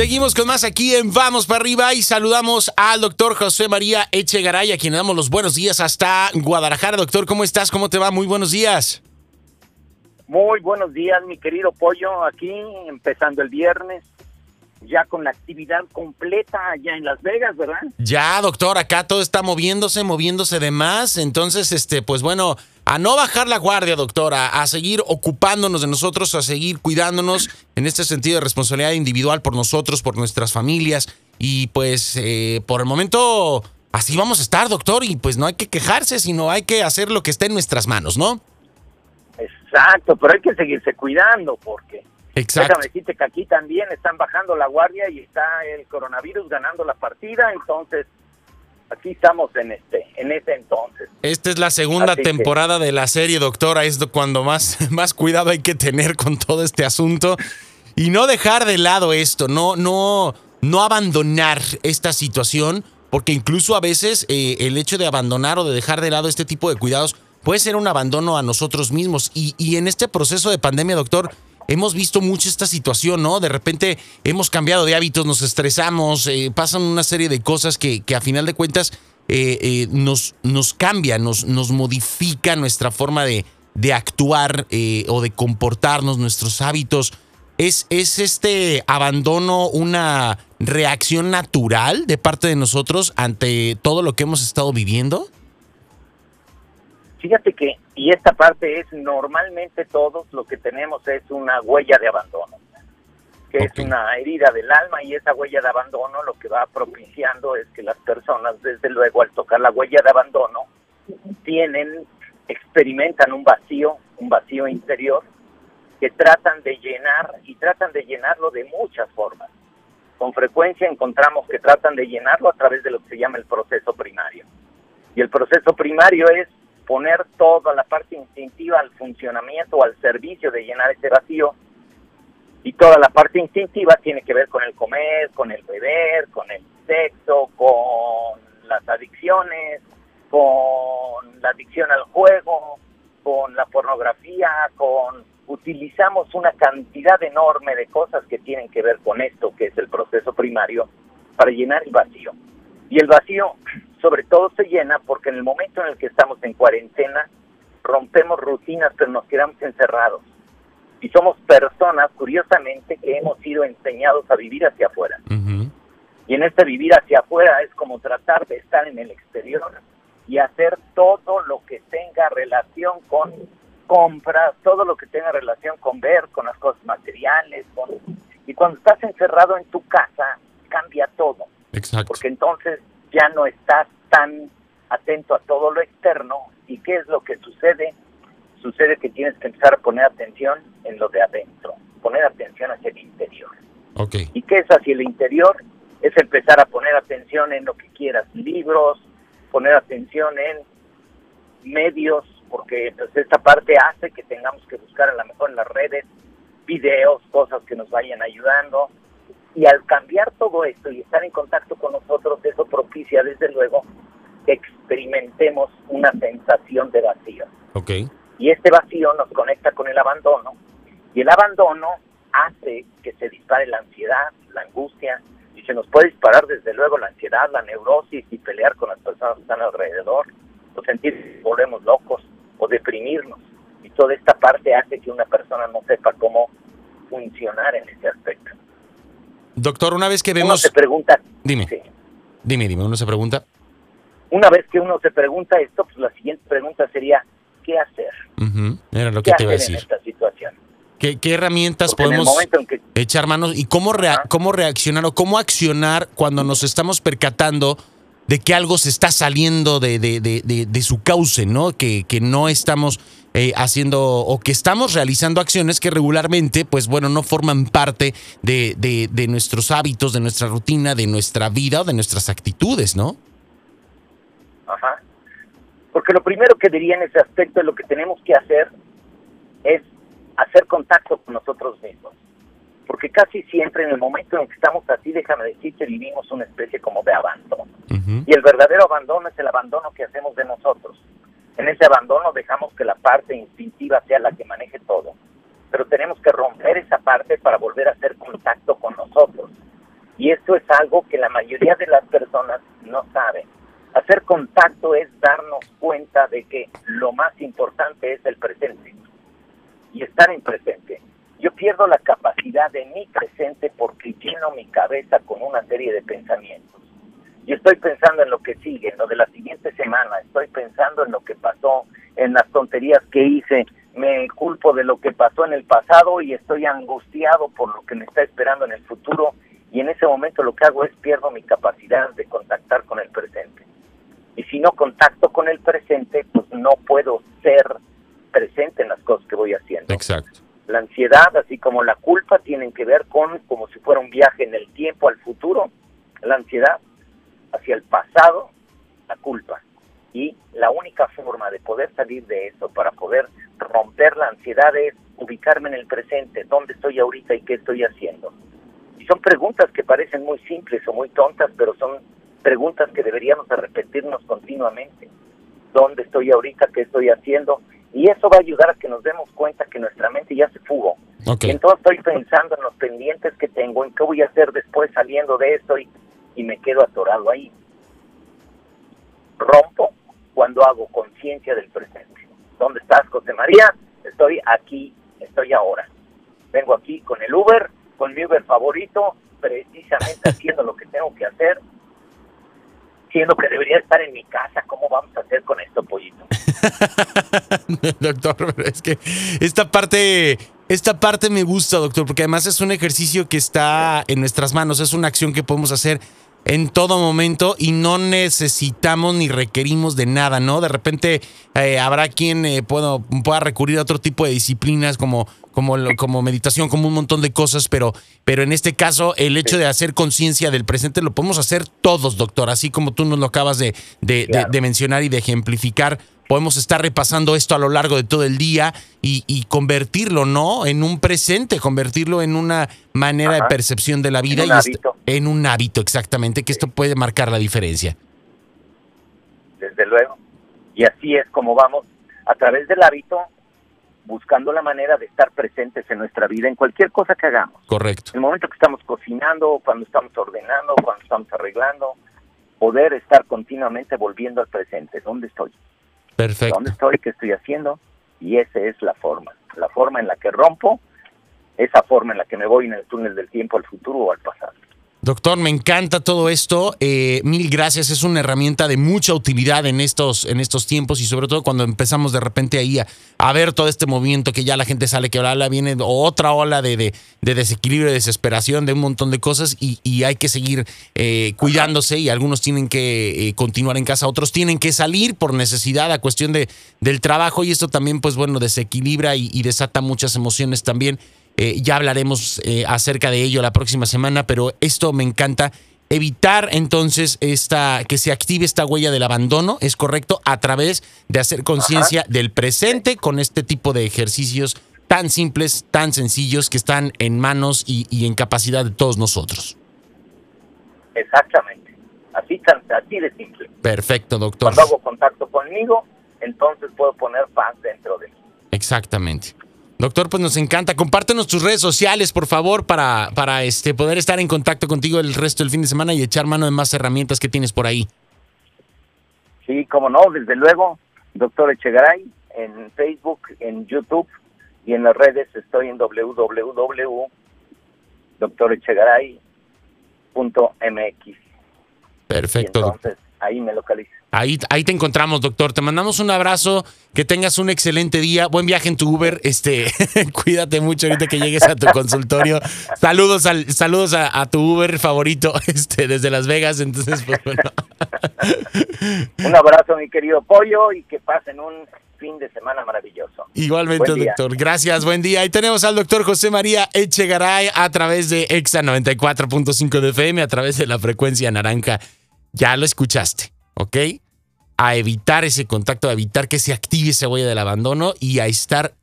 Seguimos con más aquí en Vamos para arriba y saludamos al doctor José María Echegaray, a quien le damos los buenos días hasta Guadalajara. Doctor, ¿cómo estás? ¿Cómo te va? Muy buenos días. Muy buenos días, mi querido Pollo, aquí empezando el viernes, ya con la actividad completa allá en Las Vegas, ¿verdad? Ya, doctor, acá todo está moviéndose, moviéndose de más, entonces, este, pues bueno, a no bajar la guardia, doctora, a seguir ocupándonos de nosotros, a seguir cuidándonos en este sentido de responsabilidad individual por nosotros, por nuestras familias, y pues eh, por el momento así vamos a estar, doctor, y pues no hay que quejarse, sino hay que hacer lo que esté en nuestras manos, ¿no? Exacto, pero hay que seguirse cuidando porque Exacto. déjame decirte que aquí también están bajando la guardia y está el coronavirus ganando la partida, entonces aquí estamos en este en ese entonces. Esta es la segunda Así que- temporada de la serie, doctora. Es cuando más, más cuidado hay que tener con todo este asunto. Y no dejar de lado esto, no, no, no abandonar esta situación, porque incluso a veces eh, el hecho de abandonar o de dejar de lado este tipo de cuidados puede ser un abandono a nosotros mismos. Y, y en este proceso de pandemia, doctor, hemos visto mucho esta situación, ¿no? De repente hemos cambiado de hábitos, nos estresamos, eh, pasan una serie de cosas que, que a final de cuentas eh, eh, nos, nos cambia, nos, nos modifica nuestra forma de, de actuar o de comportarnos, nuestros hábitos. ¿Es, ¿Es este abandono una reacción natural de parte de nosotros ante todo lo que hemos estado viviendo? Fíjate que, y esta parte es normalmente todos lo que tenemos es una huella de abandono, que Ok. es una herida del alma y esa huella de abandono lo que va propiciando es que las personas, desde luego, al tocar la huella de abandono, tienen, experimentan un vacío, un vacío interior que tratan de llenar y tratan de llenarlo de muchas formas. Con frecuencia encontramos que tratan de llenarlo a través de lo que se llama el proceso primario. Y el proceso primario es poner toda la parte instintiva al funcionamiento, al servicio de llenar ese vacío. Y toda la parte instintiva tiene que ver con el comer, con el beber, con el sexo, con las adicciones, con la adicción al juego, con la pornografía, con utilizamos una cantidad enorme de cosas que tienen que ver con esto, que es el proceso primario, para llenar el vacío. Y el vacío sobre todo se llena porque en el momento en el que estamos en cuarentena rompemos rutinas pero nos quedamos encerrados. Y somos personas, curiosamente, que hemos sido enseñados a vivir hacia afuera. Ujú. Y en este vivir hacia afuera es como tratar de estar en el exterior y hacer todo lo que tenga relación con compras, todo lo que tenga relación con ver, con las cosas materiales. Con... Y cuando estás encerrado en tu casa, cambia todo Exacto. porque entonces ya no estás tan atento a todo lo externo y qué es lo que sucede sucede que tienes que empezar a poner atención en lo de adentro poner atención hacia el interior. Y qué es hacia el interior es empezar a poner atención en lo que quieras libros poner atención en medios porque pues, esta parte hace que tengamos que buscar a lo mejor en las redes videos cosas que nos vayan ayudando y al cambiar todo esto y estar en contacto con nosotros, eso propicia desde luego que experimentemos una sensación de vacío. Ok. Y este vacío nos conecta con el abandono y el abandono hace que se dispare la ansiedad, la angustia y se nos puede disparar desde luego la ansiedad, la neurosis y pelear con las personas que están alrededor o sentir que volvemos locos o deprimirnos. Y toda esta parte hace que una persona no sepa cómo funcionar en ese aspecto. Doctor, una vez que Uno vemos... se pregunta, Dime, sí. dime, dime, uno se pregunta. una vez que uno se pregunta esto, pues la siguiente pregunta sería, ¿qué hacer? Ujú, Era lo ¿Qué que te iba a en decir. esta situación? ¿Qué, qué herramientas Porque podemos que echar manos y cómo, rea- cómo reaccionar o cómo accionar cuando nos estamos percatando de que algo se está saliendo de, de- de- de- su cauce, ¿no? Que, que no estamos eh, haciendo o que estamos realizando acciones que regularmente, pues bueno, no forman parte de, de- de nuestros hábitos, de nuestra rutina, de nuestra vida o de nuestras actitudes, ¿no? Ajá. Porque lo primero que diría en ese aspecto es lo que tenemos que hacer es hacer contacto con nosotros mismos. Porque casi siempre en el momento en que estamos así, déjame decir que vivimos una especie como de abandono. Ujú. Y el verdadero abandono es el abandono que hacemos de nosotros. En ese abandono dejamos que la parte instintiva sea la que maneje todo. Pero tenemos que romper esa parte para volver a hacer contacto con nosotros. Y esto es algo que la mayoría de las personas no saben. Hacer contacto es darnos cuenta de que lo más importante es el presente y estar en presente. Yo pierdo la capacidad de mi presente porque lleno mi cabeza con una serie de pensamientos. Yo estoy pensando en lo que sigue, en lo de la siguiente semana, estoy pensando en lo que pasó, en las tonterías que hice, me culpo de lo que pasó en el pasado y estoy angustiado por lo que me está esperando en el futuro y en ese momento lo que hago es pierdo mi capacidad de contactar con el presente. Y si no contacto con el presente, pues no puedo ser presente en las cosas que voy haciendo. Exacto. Ansiedad, así como la culpa, tienen que ver con como si fuera un viaje en el tiempo al futuro. La ansiedad hacia el pasado, la culpa. Y la única forma de poder salir de eso, para poder romper la ansiedad, es ubicarme en el presente, dónde estoy ahorita y qué estoy haciendo. Y son preguntas que parecen muy simples o muy tontas, pero son preguntas que deberíamos repetirnos continuamente. ¿Dónde estoy ahorita? ¿Qué estoy haciendo? Y eso va a ayudar a que nos demos cuenta que nuestra mente ya se fugó. Okay. Entonces estoy pensando en los pendientes que tengo, en qué voy a hacer después saliendo de esto y, y me quedo atorado ahí. Rompo cuando hago conciencia del presente. ¿Dónde estás, José María? Estoy aquí, estoy ahora. Vengo aquí con el Uber, con mi Uber favorito, precisamente haciendo lo que tengo que hacer, siendo que debería estar en mi casa. ¿Cómo vamos a hacer con esto, pollito? doctor, pero es que esta parte, esta parte me gusta, doctor, porque además es un ejercicio que está en nuestras manos, es una acción que podemos hacer en todo momento y no necesitamos ni requerimos de nada, ¿no? De repente eh, habrá quien eh, pueda recurrir a otro tipo de disciplinas como, como, como meditación, como un montón de cosas, pero, pero en este caso el hecho de hacer conciencia del presente lo podemos hacer todos, doctor, así como tú nos lo acabas de, de, claro. de, de mencionar y de ejemplificar podemos estar repasando esto a lo largo de todo el día y, y convertirlo, ¿no? En un presente, convertirlo en una manera Ajá. de percepción de la vida en un, y hábito. en un hábito, exactamente, que esto puede marcar la diferencia. Desde luego. Y así es como vamos a través del hábito buscando la manera de estar presentes en nuestra vida en cualquier cosa que hagamos. Correcto. En el momento que estamos cocinando, cuando estamos ordenando, cuando estamos arreglando, poder estar continuamente volviendo al presente. ¿Dónde estoy? Perfecto. ¿Dónde estoy? ¿Qué estoy haciendo? Y esa es la forma. La forma en la que rompo, esa forma en la que me voy en el túnel del tiempo al futuro o al pasado. Doctor, me encanta todo esto. Eh, mil gracias. Es una herramienta de mucha utilidad en estos, en estos tiempos y sobre todo cuando empezamos de repente ahí a, ver todo este movimiento que ya la gente sale, que ahora viene otra ola de, de, de desequilibrio, de desesperación, de un montón de cosas y, y hay que seguir eh, cuidándose y algunos tienen que eh, continuar en casa, otros tienen que salir por necesidad a cuestión de, del trabajo y esto también pues bueno desequilibra y desata muchas emociones también. Eh, ya hablaremos eh, acerca de ello la próxima semana, pero esto me encanta. Evitar entonces esta que se active esta huella del abandono, es correcto, a través de hacer conciencia del presente con este tipo de ejercicios tan simples, tan sencillos, que están en manos y, y en capacidad de todos nosotros. Exactamente, así, tan, así de simple. Perfecto, doctor. Cuando hago contacto conmigo, entonces puedo poner paz dentro de mí. Exactamente. Doctor, pues nos encanta. Compártenos tus redes sociales, por favor, para, para este, poder estar en contacto contigo el resto del fin de semana y echar mano de más herramientas que tienes por ahí. Sí, como no, desde luego, doctor Echegaray, en Facebook, en YouTube y en las redes estoy en www.doctorechegaray.mx. Perfecto. Y entonces, ahí me localizo. Ahí, ahí te encontramos, doctor. Te mandamos un abrazo, que tengas un excelente día, buen viaje en tu Uber. Este, cuídate mucho ahorita que llegues a tu consultorio. Saludos al, saludos a, a, tu Uber favorito, este, desde Las Vegas. Entonces, pues bueno. un abrazo, mi querido pollo, y que pasen un fin de semana maravilloso. Igualmente, doctor. Gracias, buen día. Ahí tenemos al doctor José María Echegaray a través de EXA 94.5 de FM, a través de la frecuencia naranja. Ya lo escuchaste. ¿Ok? A evitar ese contacto, a evitar que se active esa huella del abandono y a estar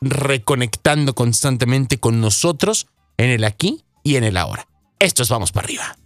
reconectando constantemente con nosotros en el aquí y en el ahora. Esto es Vamos para arriba.